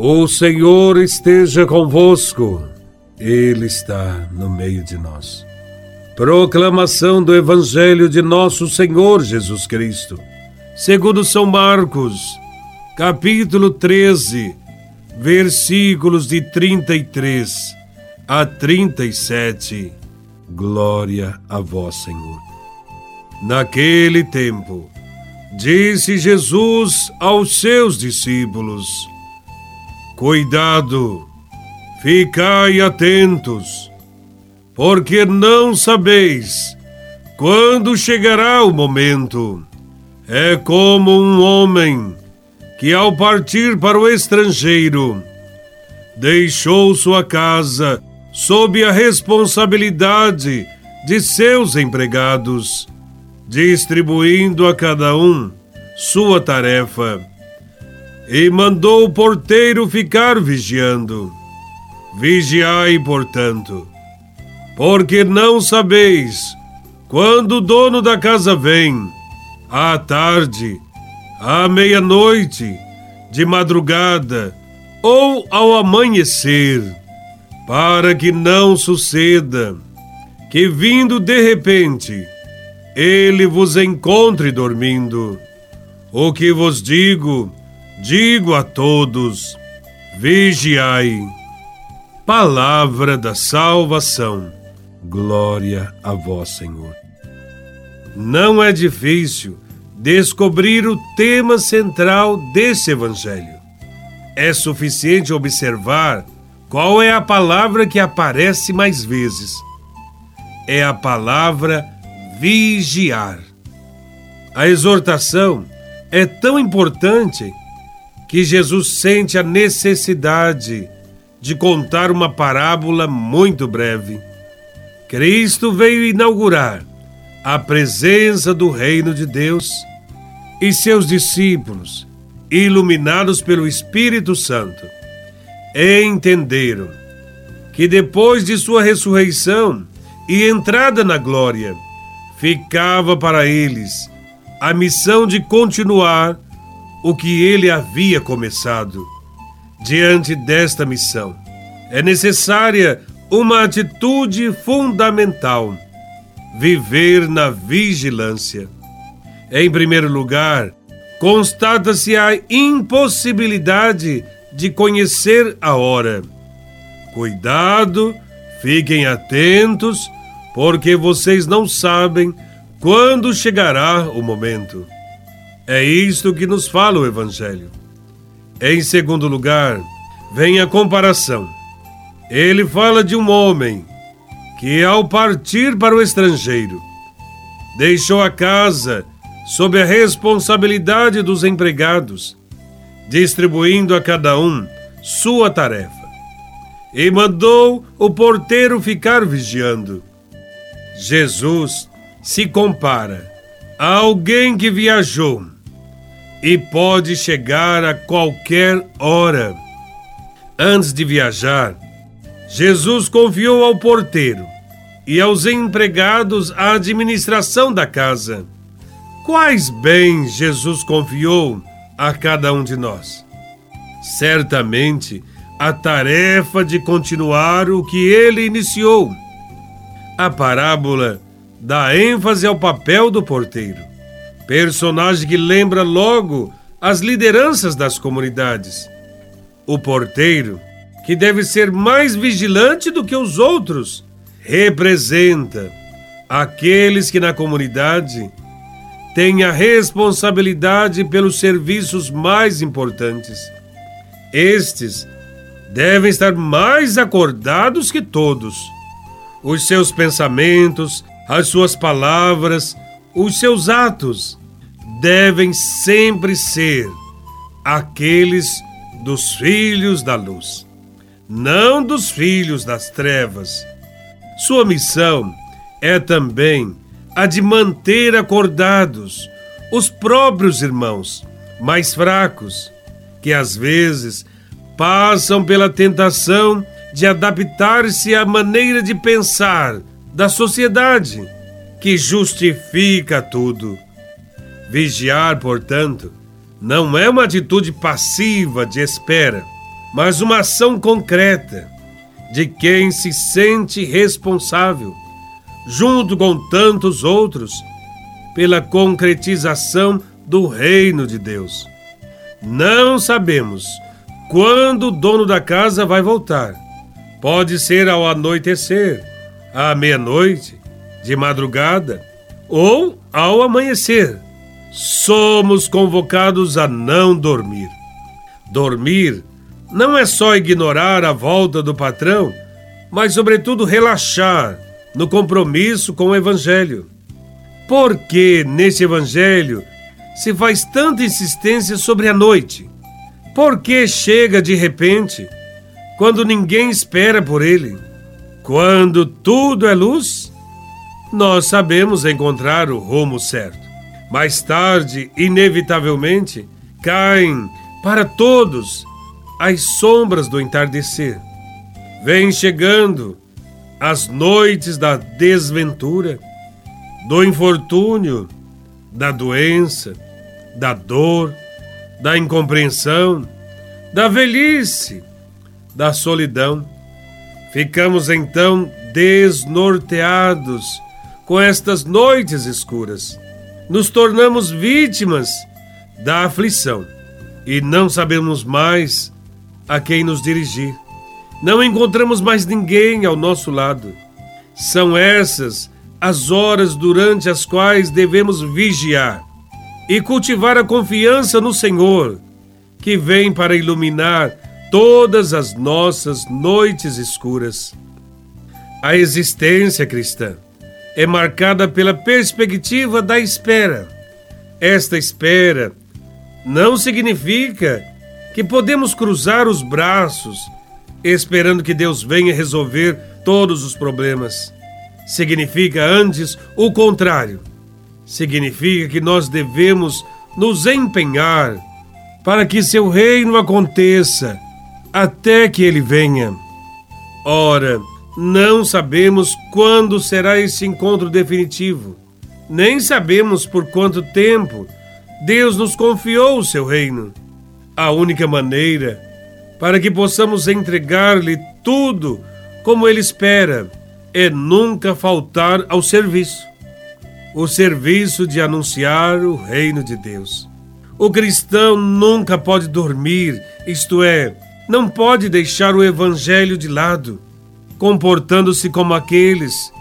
O Senhor esteja convosco, Ele está no meio de nós. Proclamação do Evangelho de Nosso Senhor Jesus Cristo, segundo São Marcos, capítulo 13, versículos de 33 a 37. Glória a Vós, Senhor. Naquele tempo, disse Jesus aos seus discípulos: Cuidado, ficai atentos, porque não sabeis quando chegará o momento. É como um homem que, ao partir para o estrangeiro, deixou sua casa sob a responsabilidade de seus empregados, distribuindo a cada um sua tarefa e mandou o porteiro ficar vigiando. Vigiai, portanto, porque não sabeis quando o dono da casa vem, à tarde, à meia-noite, de madrugada ou ao amanhecer, para que não suceda que, vindo de repente, ele vos encontre dormindo. O que vos digo, Digo a todos: vigiai. Palavra da salvação. Glória a vós, Senhor. Não é difícil descobrir o tema central desse evangelho. É suficiente observar qual é a palavra que aparece mais vezes. É a palavra vigiar. A exortação é tão importante que Jesus sente a necessidade de contar uma parábola muito breve. Cristo veio inaugurar a presença do reino de Deus e seus discípulos, iluminados pelo Espírito Santo, entenderam que depois de sua ressurreição e entrada na glória, ficava para eles a missão de continuar o que ele havia começado. Diante desta missão, é necessária uma atitude fundamental: viver na vigilância. Em primeiro lugar, constata-se a impossibilidade de conhecer a hora. Cuidado, fiquem atentos, porque vocês não sabem quando chegará o momento. É isto que nos fala o Evangelho. Em segundo lugar, vem a comparação. Ele fala de um homem que, ao partir para o estrangeiro, deixou a casa sob a responsabilidade dos empregados, distribuindo a cada um sua tarefa, e mandou o porteiro ficar vigiando. Jesus se compara a alguém que viajou e pode chegar a qualquer hora. Antes de viajar, Jesus confiou ao porteiro e aos empregados a administração da casa. Quais bens Jesus confiou a cada um de nós? Certamente a tarefa de continuar o que ele iniciou. A parábola dá ênfase ao papel do porteiro personagem que lembra logo as lideranças das comunidades. O porteiro, que deve ser mais vigilante do que os outros, representa aqueles que na comunidade têm a responsabilidade pelos serviços mais importantes. Estes devem estar mais acordados que todos. Os seus pensamentos, as suas palavras, os seus atos devem sempre ser aqueles dos filhos da luz, não dos filhos das trevas. Sua missão é também a de manter acordados os próprios irmãos mais fracos, que às vezes passam pela tentação de adaptar-se à maneira de pensar da sociedade que justifica tudo. Vigiar, portanto, não é uma atitude passiva de espera, mas uma ação concreta de quem se sente responsável, junto com tantos outros, pela concretização do reino de Deus. Não sabemos quando o dono da casa vai voltar. Pode ser ao anoitecer, à meia-noite, de madrugada ou ao amanhecer. Somos convocados a não dormir. Dormir não é só ignorar a volta do patrão, mas, sobretudo, relaxar no compromisso com o Evangelho. Por que nesse Evangelho se faz tanta insistência sobre a noite? Por que chega de repente, quando ninguém espera por ele? Quando tudo é luz, nós sabemos encontrar o rumo certo. Mais tarde, inevitavelmente, caem para todos as sombras do entardecer. Vem chegando as noites da desventura, do infortúnio, da doença, da dor, da incompreensão, da velhice, da solidão. Ficamos então desnorteados com estas noites escuras. Nos tornamos vítimas da aflição e não sabemos mais a quem nos dirigir. Não encontramos mais ninguém ao nosso lado. São essas as horas durante as quais devemos vigiar e cultivar a confiança no Senhor, que vem para iluminar todas as nossas noites escuras. A existência cristã é marcada pela perspectiva da espera. Esta espera não significa que podemos cruzar os braços esperando que Deus venha resolver todos os problemas. Significa antes o contrário. Significa que nós devemos nos empenhar para que seu reino aconteça até que ele venha. Ora, não sabemos quando será esse encontro definitivo, nem sabemos por quanto tempo Deus nos confiou o seu reino. A única maneira para que possamos entregar-lhe tudo como ele espera é nunca faltar ao serviço o serviço de anunciar o reino de Deus. O cristão nunca pode dormir, isto é, não pode deixar o evangelho de lado, comportando-se como aqueles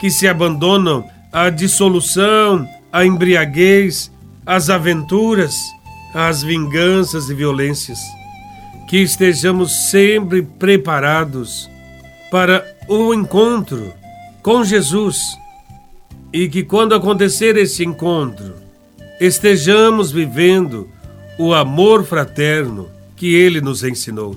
que se abandonam à dissolução, à embriaguez, às aventuras às vinganças e violências. Que estejamos sempre preparados para o encontro com Jesus e que quando acontecer esse encontro, estejamos vivendo o amor fraterno que ele nos ensinou.